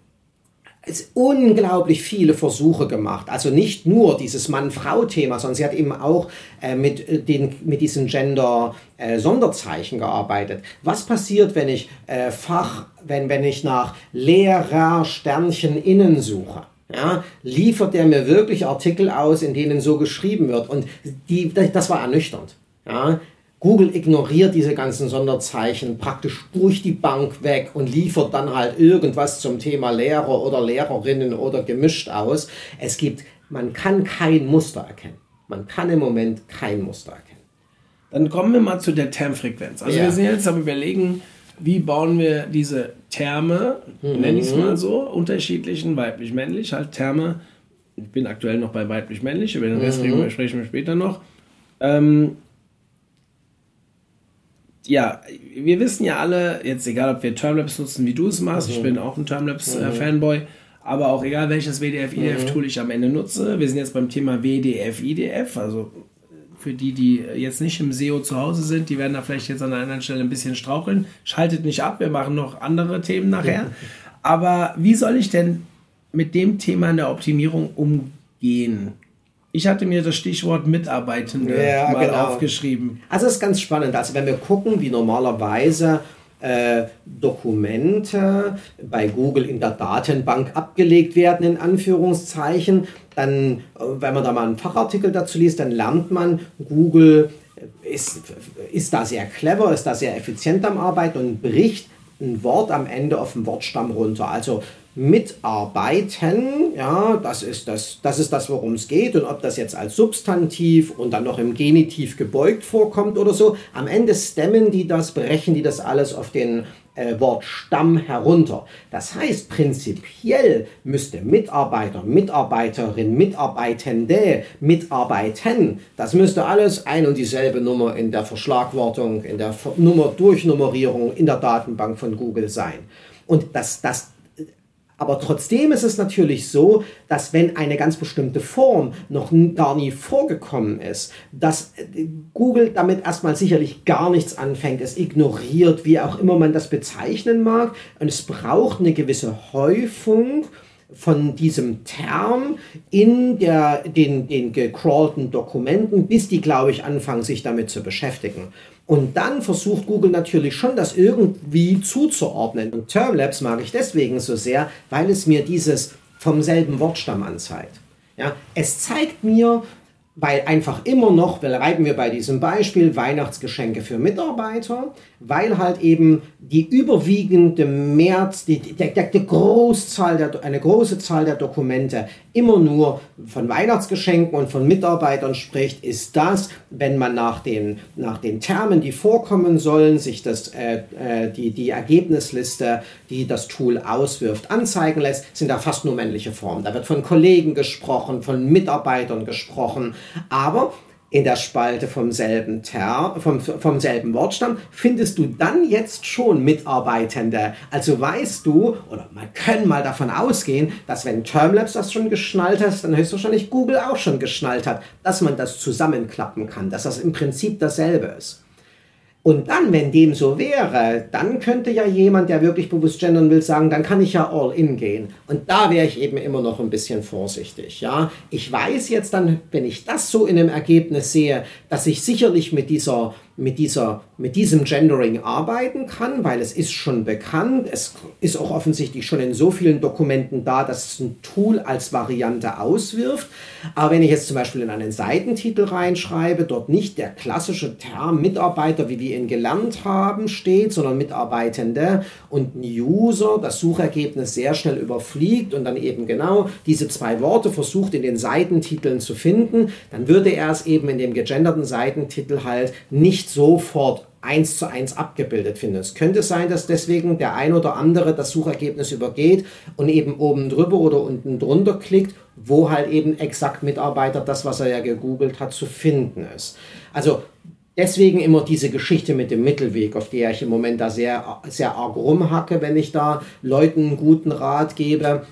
unglaublich viele Versuche gemacht. Also nicht nur dieses Mann-Frau-Thema, sondern sie hat eben auch äh, mit, äh, den, mit diesen Gender-Sonderzeichen äh, gearbeitet. Was passiert, wenn ich äh, Fach, wenn, wenn ich nach Lehrer Sternchen innen suche? Ja, liefert der mir wirklich Artikel aus, in denen so geschrieben wird? Und die, das war ernüchternd. Ja, Google ignoriert diese ganzen Sonderzeichen praktisch durch die Bank weg und liefert dann halt irgendwas zum Thema Lehrer oder Lehrerinnen oder gemischt aus. Es gibt, man kann kein Muster erkennen. Man kann im Moment kein Muster erkennen. Dann kommen wir mal zu der Termfrequenz. Also ja. wir sind jetzt am überlegen, wie bauen wir diese Terme, mhm. nenne ich es mal so, unterschiedlichen, weiblich-männlich, halt Terme. Ich bin aktuell noch bei weiblich-männlich, über den Rest mhm. sprechen wir später noch. Ähm, ja, wir wissen ja alle, jetzt egal ob wir Termlabs nutzen, wie du es machst, mhm. ich bin auch ein Termlabs-Fanboy, mhm. aber auch egal welches WDF-IDF-Tool mhm. ich am Ende nutze. Wir sind jetzt beim Thema WDF-IDF, also für die, die jetzt nicht im SEO zu Hause sind, die werden da vielleicht jetzt an einer anderen Stelle ein bisschen straucheln. Schaltet nicht ab, wir machen noch andere Themen nachher. Aber wie soll ich denn mit dem Thema in der Optimierung umgehen? Ich hatte mir das Stichwort Mitarbeitende ja, mal genau. aufgeschrieben. Also es ist ganz spannend. Also wenn wir gucken, wie normalerweise äh, Dokumente bei Google in der Datenbank abgelegt werden, in Anführungszeichen, dann, äh, wenn man da mal einen Fachartikel dazu liest, dann lernt man, Google ist, ist da sehr clever, ist da sehr effizient am Arbeiten und bricht ein Wort am Ende auf den Wortstamm runter. Also mitarbeiten, ja, das ist das, das ist das, worum es geht. Und ob das jetzt als Substantiv und dann noch im Genitiv gebeugt vorkommt oder so, am Ende stemmen die das, brechen die das alles auf den äh, Wort Stamm herunter. Das heißt, prinzipiell müsste Mitarbeiter, Mitarbeiterin, Mitarbeitende, Mitarbeiten, das müsste alles ein und dieselbe Nummer in der Verschlagwortung, in der Nummer Durchnummerierung in der Datenbank von Google sein. Und das, das aber trotzdem ist es natürlich so, dass wenn eine ganz bestimmte Form noch gar nie vorgekommen ist, dass äh, Google damit erstmal sicherlich gar nichts anfängt, es ignoriert, wie auch immer man das bezeichnen mag. Und es braucht eine gewisse Häufung von diesem Term in der, den, den gecrawlten Dokumenten, bis die, glaube ich, anfangen, sich damit zu beschäftigen. Und dann versucht Google natürlich schon, das irgendwie zuzuordnen. Und Termlabs mag ich deswegen so sehr, weil es mir dieses vom selben Wortstamm anzeigt. Ja, es zeigt mir, weil einfach immer noch, bleiben wir bei diesem Beispiel, Weihnachtsgeschenke für Mitarbeiter, weil halt eben die überwiegende März, die, die, die, Großzahl der, eine große Zahl der Dokumente immer nur von Weihnachtsgeschenken und von Mitarbeitern spricht, ist das, wenn man nach den, nach den Termen, die vorkommen sollen, sich das, äh, äh, die, die Ergebnisliste, die das Tool auswirft, anzeigen lässt, sind da fast nur männliche Formen. Da wird von Kollegen gesprochen, von Mitarbeitern gesprochen, aber in der Spalte vom selben, Ter, vom, vom selben Wortstamm findest du dann jetzt schon Mitarbeitende. Also weißt du, oder man kann mal davon ausgehen, dass wenn Termlabs das schon geschnallt hat, dann höchstwahrscheinlich Google auch schon geschnallt hat, dass man das zusammenklappen kann, dass das im Prinzip dasselbe ist. Und dann, wenn dem so wäre, dann könnte ja jemand, der wirklich bewusst gendern will, sagen, dann kann ich ja all in gehen. Und da wäre ich eben immer noch ein bisschen vorsichtig. Ja, ich weiß jetzt dann, wenn ich das so in einem Ergebnis sehe, dass ich sicherlich mit dieser mit, dieser, mit diesem Gendering arbeiten kann, weil es ist schon bekannt. Es ist auch offensichtlich schon in so vielen Dokumenten da, dass es ein Tool als Variante auswirft. Aber wenn ich jetzt zum Beispiel in einen Seitentitel reinschreibe, dort nicht der klassische Term Mitarbeiter, wie wir ihn gelernt haben, steht, sondern Mitarbeitende und ein User das Suchergebnis sehr schnell überfliegt und dann eben genau diese zwei Worte versucht in den Seitentiteln zu finden, dann würde er es eben in dem gegenderten Seitentitel halt nicht nicht sofort eins zu eins abgebildet finden. Es könnte sein, dass deswegen der ein oder andere das Suchergebnis übergeht und eben oben drüber oder unten drunter klickt, wo halt eben exakt Mitarbeiter das, was er ja gegoogelt hat, zu finden ist. Also deswegen immer diese Geschichte mit dem Mittelweg, auf der ich im Moment da sehr, sehr arg rumhacke, wenn ich da Leuten einen guten Rat gebe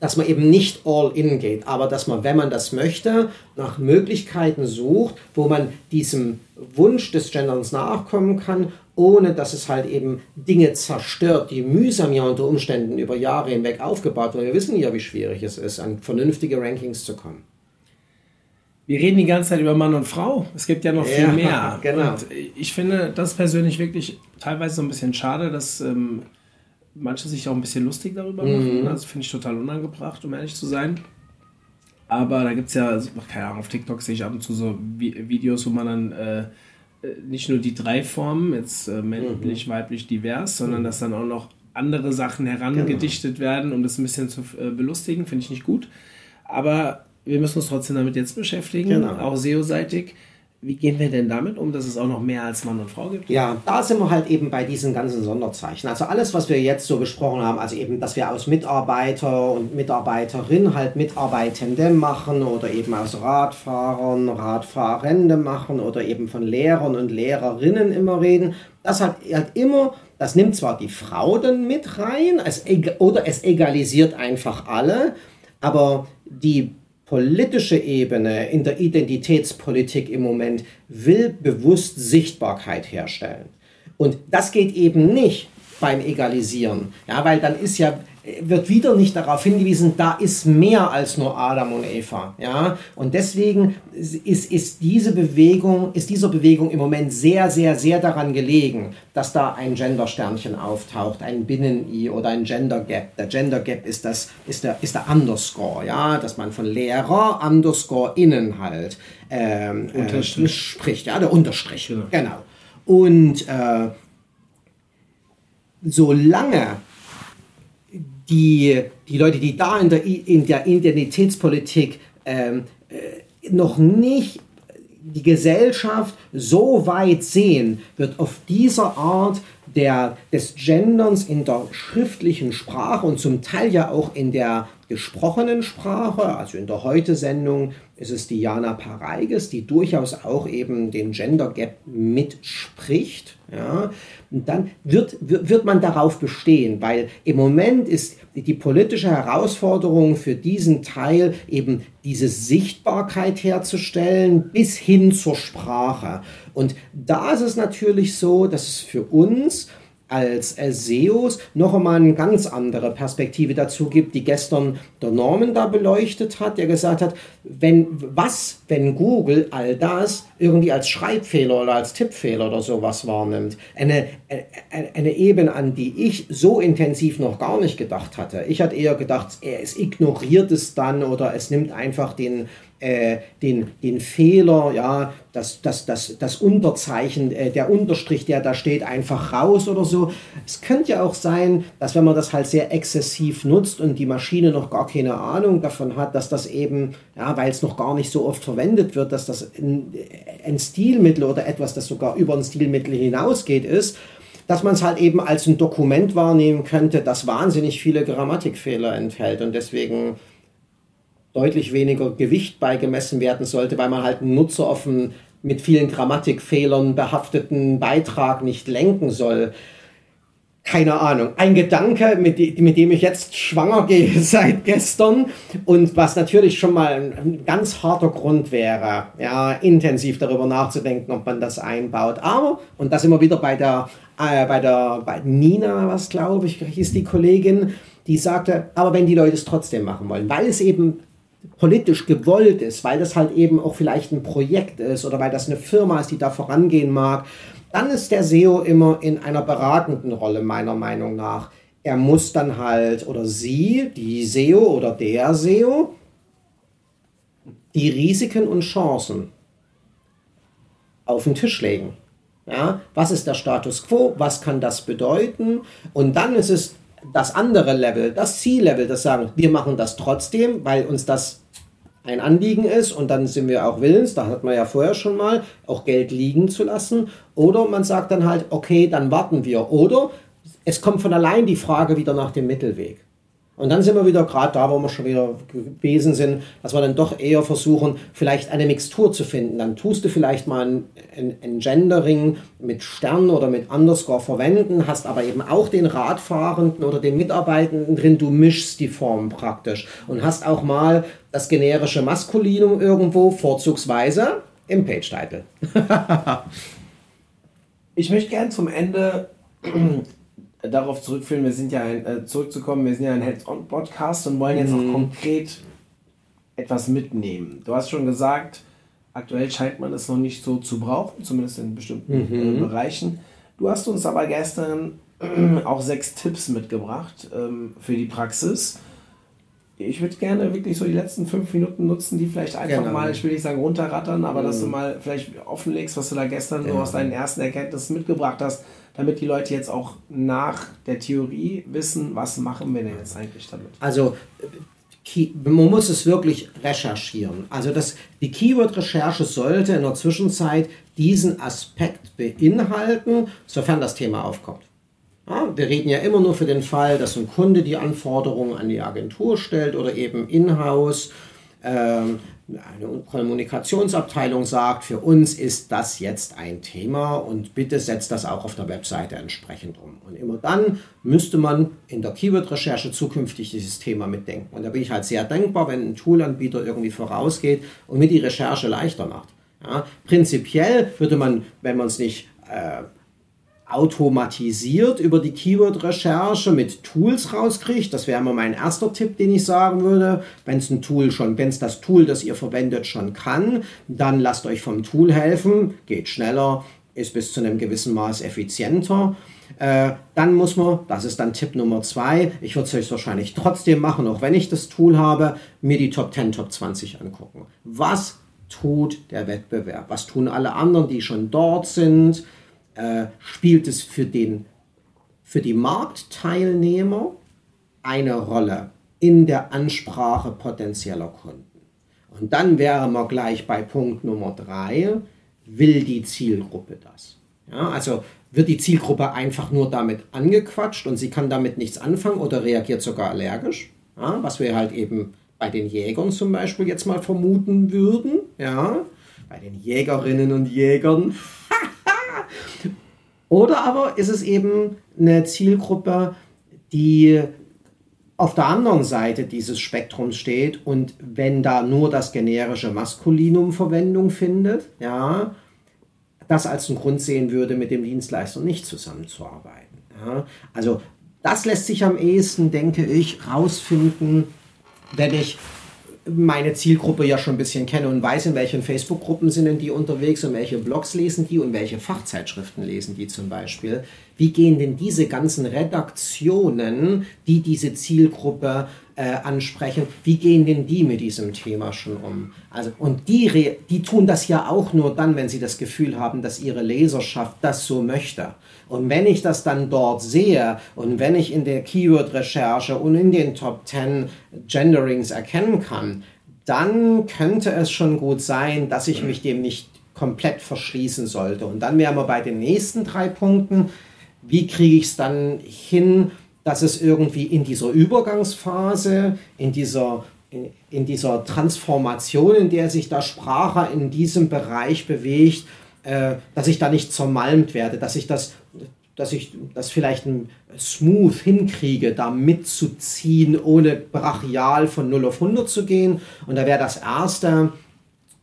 dass man eben nicht all in geht, aber dass man, wenn man das möchte, nach Möglichkeiten sucht, wo man diesem Wunsch des Genderns nachkommen kann, ohne dass es halt eben Dinge zerstört, die mühsam ja unter Umständen über Jahre hinweg aufgebaut wurden. Wir wissen ja, wie schwierig es ist, an vernünftige Rankings zu kommen. Wir reden die ganze Zeit über Mann und Frau. Es gibt ja noch viel ja, mehr. Genau. Und ich finde das persönlich wirklich teilweise so ein bisschen schade, dass ähm, manche sich auch ein bisschen lustig darüber machen. Mhm. Das finde ich total unangebracht, um ehrlich zu sein. Aber da gibt es ja, also, keine Ahnung, auf TikTok sehe ich ab und zu so Videos, wo man dann äh, nicht nur die drei Formen, jetzt äh, männlich, mhm. weiblich, divers, sondern mhm. dass dann auch noch andere Sachen herangedichtet genau. werden, um das ein bisschen zu äh, belustigen, finde ich nicht gut. Aber wir müssen uns trotzdem damit jetzt beschäftigen, genau. auch SEO-seitig. Wie gehen wir denn damit um, dass es auch noch mehr als Mann und Frau gibt? Ja, da sind wir halt eben bei diesen ganzen Sonderzeichen. Also alles, was wir jetzt so besprochen haben, also eben, dass wir aus Mitarbeiter und Mitarbeiterin halt Mitarbeitende machen oder eben aus Radfahrern Radfahrende machen oder eben von Lehrern und Lehrerinnen immer reden, das hat halt immer, das nimmt zwar die Frau dann mit rein, es, oder es egalisiert einfach alle, aber die politische Ebene in der Identitätspolitik im Moment will bewusst Sichtbarkeit herstellen. Und das geht eben nicht beim Egalisieren, ja, weil dann ist ja wird wieder nicht darauf hingewiesen, da ist mehr als nur Adam und Eva. Ja? Und deswegen ist, ist, diese Bewegung, ist dieser Bewegung im Moment sehr, sehr, sehr daran gelegen, dass da ein Gender-Sternchen auftaucht, ein Binnen-I oder ein Gender-Gap. Der Gender-Gap ist, das, ist, der, ist der Underscore, ja? dass man von Lehrer Underscore Inhalt ähm, äh, spricht. Ja, der Unterstrich. Ja. Genau. Und äh, solange die, die Leute, die da in der, in der Identitätspolitik ähm, äh, noch nicht die Gesellschaft so weit sehen, wird auf dieser Art der, des Genderns in der schriftlichen Sprache und zum Teil ja auch in der gesprochenen Sprache, also in der Heute-Sendung ist es die Jana Pareiges, die durchaus auch eben den Gender Gap mitspricht. Ja, und dann wird, wird man darauf bestehen, weil im Moment ist die politische Herausforderung für diesen Teil eben diese Sichtbarkeit herzustellen bis hin zur Sprache. Und da ist es natürlich so, dass es für uns als SEOs noch einmal eine ganz andere Perspektive dazu gibt, die gestern der Norman da beleuchtet hat, der gesagt hat, wenn was, wenn Google all das irgendwie als Schreibfehler oder als Tippfehler oder sowas wahrnimmt, eine, eine, eine Ebene, an die ich so intensiv noch gar nicht gedacht hatte. Ich hatte eher gedacht, es ignoriert es dann oder es nimmt einfach den äh, den, den Fehler, ja, das, das, das, das Unterzeichen, äh, der Unterstrich, der da steht, einfach raus oder so. Es könnte ja auch sein, dass wenn man das halt sehr exzessiv nutzt und die Maschine noch gar keine Ahnung davon hat, dass das eben, ja, weil es noch gar nicht so oft verwendet wird, dass das ein, ein Stilmittel oder etwas, das sogar über ein Stilmittel hinausgeht, ist dass man es halt eben als ein Dokument wahrnehmen könnte, das wahnsinnig viele Grammatikfehler enthält und deswegen deutlich weniger Gewicht beigemessen werden sollte, weil man halt einen Nutzer auf einen mit vielen Grammatikfehlern behafteten Beitrag nicht lenken soll. Keine Ahnung. Ein Gedanke, mit, mit dem ich jetzt schwanger gehe seit gestern und was natürlich schon mal ein ganz harter Grund wäre, ja, intensiv darüber nachzudenken, ob man das einbaut. Aber, und das immer wieder bei der, äh, bei der, bei Nina, was glaube ich, hieß die Kollegin, die sagte, aber wenn die Leute es trotzdem machen wollen, weil es eben politisch gewollt ist, weil das halt eben auch vielleicht ein Projekt ist oder weil das eine Firma ist, die da vorangehen mag, dann ist der SEO immer in einer beratenden Rolle, meiner Meinung nach. Er muss dann halt, oder sie, die SEO oder der SEO, die Risiken und Chancen auf den Tisch legen. Ja, was ist der Status quo? Was kann das bedeuten? Und dann ist es das andere Level, das Ziellevel, das sagen, wir machen das trotzdem, weil uns das ein Anliegen ist und dann sind wir auch willens, da hat man ja vorher schon mal, auch Geld liegen zu lassen. Oder man sagt dann halt, okay, dann warten wir. Oder es kommt von allein die Frage wieder nach dem Mittelweg. Und dann sind wir wieder gerade da, wo wir schon wieder gewesen sind, dass wir dann doch eher versuchen, vielleicht eine Mixtur zu finden. Dann tust du vielleicht mal ein, ein, ein Gendering mit Stern oder mit Underscore verwenden, hast aber eben auch den Radfahrenden oder den Mitarbeitenden drin, du mischst die Form praktisch und hast auch mal das generische Maskulinum irgendwo, vorzugsweise im Page-Title. ich möchte gern zum Ende darauf zurückführen, wir sind ja ein, äh, zurückzukommen, wir sind ja ein Hands-on-Podcast und wollen jetzt mhm. auch konkret etwas mitnehmen. Du hast schon gesagt, aktuell scheint man es noch nicht so zu brauchen, zumindest in bestimmten mhm. äh, Bereichen. Du hast uns aber gestern auch sechs Tipps mitgebracht ähm, für die Praxis. Ich würde gerne wirklich so die letzten fünf Minuten nutzen, die vielleicht einfach genau. mal, ich will nicht sagen runterrattern, aber mhm. dass du mhm. mal vielleicht offenlegst, was du da gestern genau. so aus deinen ersten Erkenntnissen mitgebracht hast damit die Leute jetzt auch nach der Theorie wissen, was machen wir denn jetzt eigentlich damit? Also man muss es wirklich recherchieren. Also das, die Keyword-Recherche sollte in der Zwischenzeit diesen Aspekt beinhalten, sofern das Thema aufkommt. Ja, wir reden ja immer nur für den Fall, dass ein Kunde die Anforderungen an die Agentur stellt oder eben in-house. Ähm, eine Kommunikationsabteilung sagt, für uns ist das jetzt ein Thema und bitte setzt das auch auf der Webseite entsprechend um. Und immer dann müsste man in der Keyword-Recherche zukünftig dieses Thema mitdenken. Und da bin ich halt sehr dankbar, wenn ein Toolanbieter irgendwie vorausgeht und mir die Recherche leichter macht. Ja, prinzipiell würde man, wenn man es nicht äh, automatisiert über die Keyword-Recherche mit Tools rauskriegt. Das wäre mal mein erster Tipp, den ich sagen würde. Wenn es ein Tool schon, wenn es das Tool, das ihr verwendet, schon kann, dann lasst euch vom Tool helfen, geht schneller, ist bis zu einem gewissen Maß effizienter. Äh, dann muss man, das ist dann Tipp Nummer zwei, ich würde es euch wahrscheinlich trotzdem machen, auch wenn ich das Tool habe, mir die Top 10, Top 20 angucken. Was tut der Wettbewerb? Was tun alle anderen, die schon dort sind? Äh, spielt es für, den, für die Marktteilnehmer eine Rolle in der Ansprache potenzieller Kunden. Und dann wäre man gleich bei Punkt Nummer drei, will die Zielgruppe das? Ja, also wird die Zielgruppe einfach nur damit angequatscht und sie kann damit nichts anfangen oder reagiert sogar allergisch, ja, was wir halt eben bei den Jägern zum Beispiel jetzt mal vermuten würden, ja, bei den Jägerinnen und Jägern. Oder aber ist es eben eine Zielgruppe, die auf der anderen Seite dieses Spektrums steht und wenn da nur das generische Maskulinum Verwendung findet, ja, das als einen Grund sehen würde, mit dem Dienstleister nicht zusammenzuarbeiten. Ja. Also das lässt sich am ehesten, denke ich, rausfinden, wenn ich meine Zielgruppe ja schon ein bisschen kenne und weiß, in welchen Facebook-Gruppen sind denn die unterwegs und welche Blogs lesen die und welche Fachzeitschriften lesen die zum Beispiel. Wie gehen denn diese ganzen Redaktionen, die diese Zielgruppe äh, ansprechen, wie gehen denn die mit diesem Thema schon um? Also, und die, die tun das ja auch nur dann, wenn sie das Gefühl haben, dass ihre Leserschaft das so möchte. Und wenn ich das dann dort sehe und wenn ich in der Keyword-Recherche und in den Top 10 Genderings erkennen kann, dann könnte es schon gut sein, dass ich mich dem nicht komplett verschließen sollte. Und dann wären wir bei den nächsten drei Punkten. Wie kriege ich es dann hin, dass es irgendwie in dieser Übergangsphase, in dieser, in, in dieser Transformation, in der sich da Sprache in diesem Bereich bewegt, äh, dass ich da nicht zermalmt werde, dass ich das dass ich das vielleicht smooth hinkriege, da mitzuziehen, ohne brachial von 0 auf 100 zu gehen. Und da wäre das Erste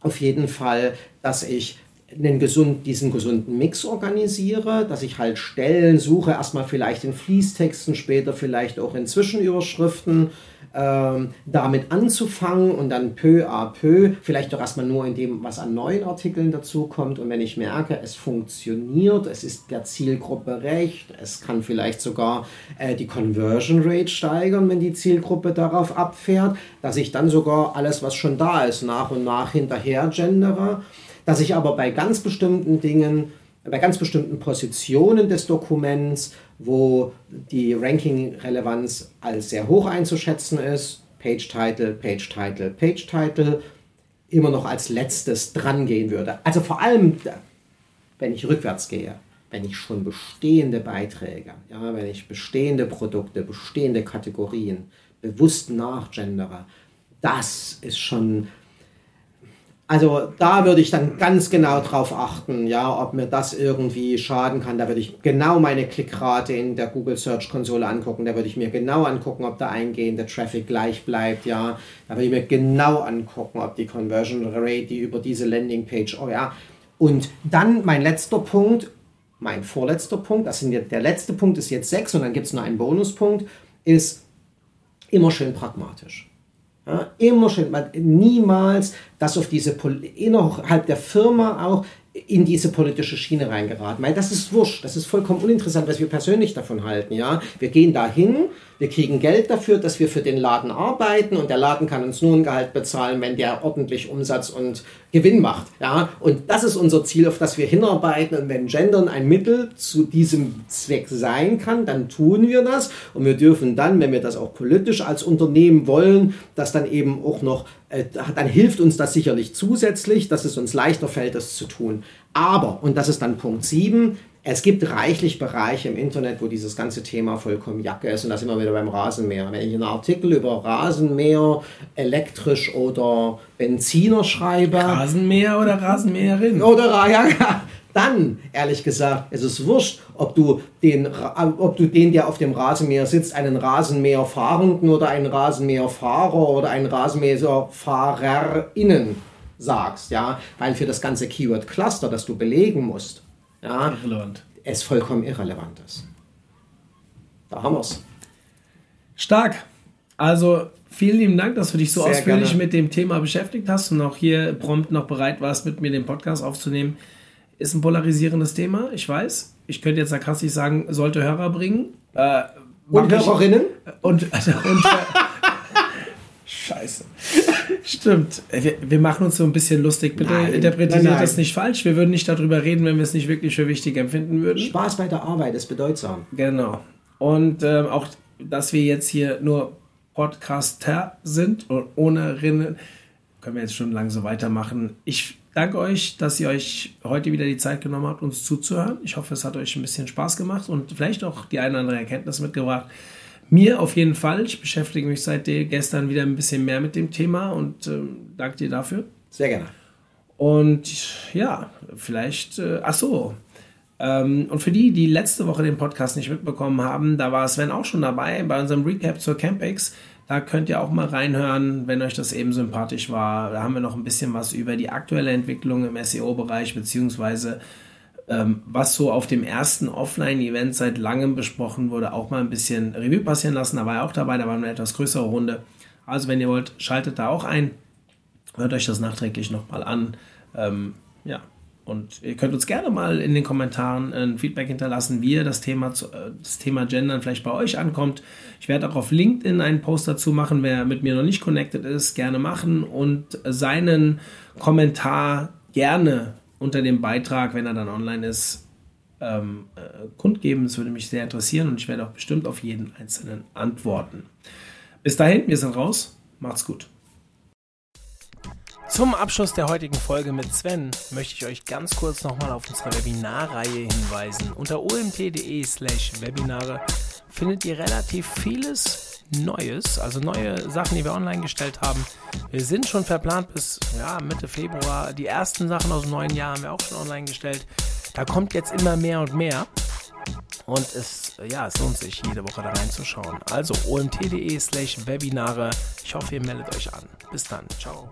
auf jeden Fall, dass ich einen gesund, diesen gesunden Mix organisiere, dass ich halt Stellen suche, erstmal vielleicht in Fließtexten, später vielleicht auch in Zwischenüberschriften, ähm, damit anzufangen und dann peu à peu, vielleicht doch erstmal nur in dem, was an neuen Artikeln dazukommt. Und wenn ich merke, es funktioniert, es ist der Zielgruppe recht, es kann vielleicht sogar äh, die Conversion Rate steigern, wenn die Zielgruppe darauf abfährt, dass ich dann sogar alles, was schon da ist, nach und nach hinterher gendere, dass ich aber bei ganz bestimmten Dingen bei ganz bestimmten Positionen des Dokuments, wo die Ranking-Relevanz als sehr hoch einzuschätzen ist, Page Title, Page Title, Page Title, immer noch als letztes dran gehen würde. Also vor allem, wenn ich rückwärts gehe, wenn ich schon bestehende Beiträge, ja, wenn ich bestehende Produkte, bestehende Kategorien bewusst nachgendere, das ist schon also da würde ich dann ganz genau drauf achten, ja, ob mir das irgendwie schaden kann. Da würde ich genau meine Klickrate in der Google Search Konsole angucken. Da würde ich mir genau angucken, ob der eingehende Traffic gleich bleibt, ja. Da würde ich mir genau angucken, ob die Conversion Rate, die über diese Landingpage, oh ja. Und dann mein letzter Punkt, mein vorletzter Punkt, das sind jetzt, der letzte Punkt ist jetzt sechs und dann gibt es noch einen Bonuspunkt, ist immer schön pragmatisch. Ja, immer schön, man, niemals das auf diese, innerhalb der Firma auch in diese politische Schiene reingeraten, weil das ist wurscht, das ist vollkommen uninteressant, was wir persönlich davon halten, ja. Wir gehen dahin, wir kriegen Geld dafür, dass wir für den Laden arbeiten und der Laden kann uns nur ein Gehalt bezahlen, wenn der ordentlich Umsatz und Gewinn macht. Ja? Und das ist unser Ziel, auf das wir hinarbeiten. Und wenn Gendern ein Mittel zu diesem Zweck sein kann, dann tun wir das. Und wir dürfen dann, wenn wir das auch politisch als Unternehmen wollen, das dann eben auch noch, äh, dann hilft uns das sicherlich zusätzlich, dass es uns leichter fällt, das zu tun. Aber, und das ist dann Punkt 7, Es gibt reichlich Bereiche im Internet, wo dieses ganze Thema vollkommen Jacke ist und da sind wir wieder beim Rasenmäher. Wenn ich einen Artikel über Rasenmäher, elektrisch oder Benziner schreibe. Rasenmäher oder Rasenmäherin? Oder ja, dann, ehrlich gesagt, ist es wurscht, ob du den, ob du den, der auf dem Rasenmäher sitzt, einen Rasenmäherfahrenden oder einen Rasenmäherfahrer oder einen Rasenmäherfahrerinnen sagst, ja, weil für das ganze Keyword Cluster, das du belegen musst, ja, irrelevant. es vollkommen irrelevant ist. Da haben wir es. Stark. Also vielen lieben Dank, dass du dich so Sehr ausführlich gerne. mit dem Thema beschäftigt hast und auch hier prompt noch bereit warst, mit mir den Podcast aufzunehmen. Ist ein polarisierendes Thema, ich weiß. Ich könnte jetzt sarkastisch sagen, sollte Hörer bringen. Äh, und Hörerinnen? Und, also, und Scheiße. Stimmt. Wir, wir, machen uns so ein bisschen lustig. Bitte nein, interpretiert nein, nein. das nicht falsch. Wir würden nicht darüber reden, wenn wir es nicht wirklich für wichtig empfinden würden. Spaß bei der Arbeit ist bedeutsam. Genau. Und ähm, auch, dass wir jetzt hier nur Podcaster sind und ohne Rinnen, können wir jetzt schon lange so weitermachen. Ich danke euch, dass ihr euch heute wieder die Zeit genommen habt, uns zuzuhören. Ich hoffe, es hat euch ein bisschen Spaß gemacht und vielleicht auch die eine oder andere Erkenntnis mitgebracht. Mir auf jeden Fall. Ich beschäftige mich seit gestern wieder ein bisschen mehr mit dem Thema und ähm, danke dir dafür. Sehr gerne. Und ja, vielleicht, äh, ach so. Ähm, und für die, die letzte Woche den Podcast nicht mitbekommen haben, da war Sven auch schon dabei bei unserem Recap zur CampX. Da könnt ihr auch mal reinhören, wenn euch das eben sympathisch war. Da haben wir noch ein bisschen was über die aktuelle Entwicklung im SEO-Bereich beziehungsweise ähm, was so auf dem ersten Offline-Event seit langem besprochen wurde, auch mal ein bisschen Revue passieren lassen. Da war er auch dabei, da war eine etwas größere Runde. Also wenn ihr wollt, schaltet da auch ein. Hört euch das nachträglich nochmal an. Ähm, ja, und ihr könnt uns gerne mal in den Kommentaren ein Feedback hinterlassen, wie ihr das Thema, äh, das Thema Gendern vielleicht bei euch ankommt. Ich werde auch auf LinkedIn einen Post dazu machen. Wer mit mir noch nicht connected ist, gerne machen und seinen Kommentar gerne unter dem Beitrag, wenn er dann online ist, ähm, äh, kundgeben. Das würde mich sehr interessieren und ich werde auch bestimmt auf jeden einzelnen antworten. Bis dahin, wir sind raus. Macht's gut. Zum Abschluss der heutigen Folge mit Sven möchte ich euch ganz kurz nochmal auf unsere Webinarreihe hinweisen. Unter omt.de slash Webinare findet ihr relativ vieles Neues, also neue Sachen, die wir online gestellt haben. Wir sind schon verplant bis ja, Mitte Februar. Die ersten Sachen aus dem neuen Jahr haben wir auch schon online gestellt. Da kommt jetzt immer mehr und mehr. Und es, ja, es lohnt sich, jede Woche da reinzuschauen. Also omt.de slash Webinare. Ich hoffe, ihr meldet euch an. Bis dann. Ciao.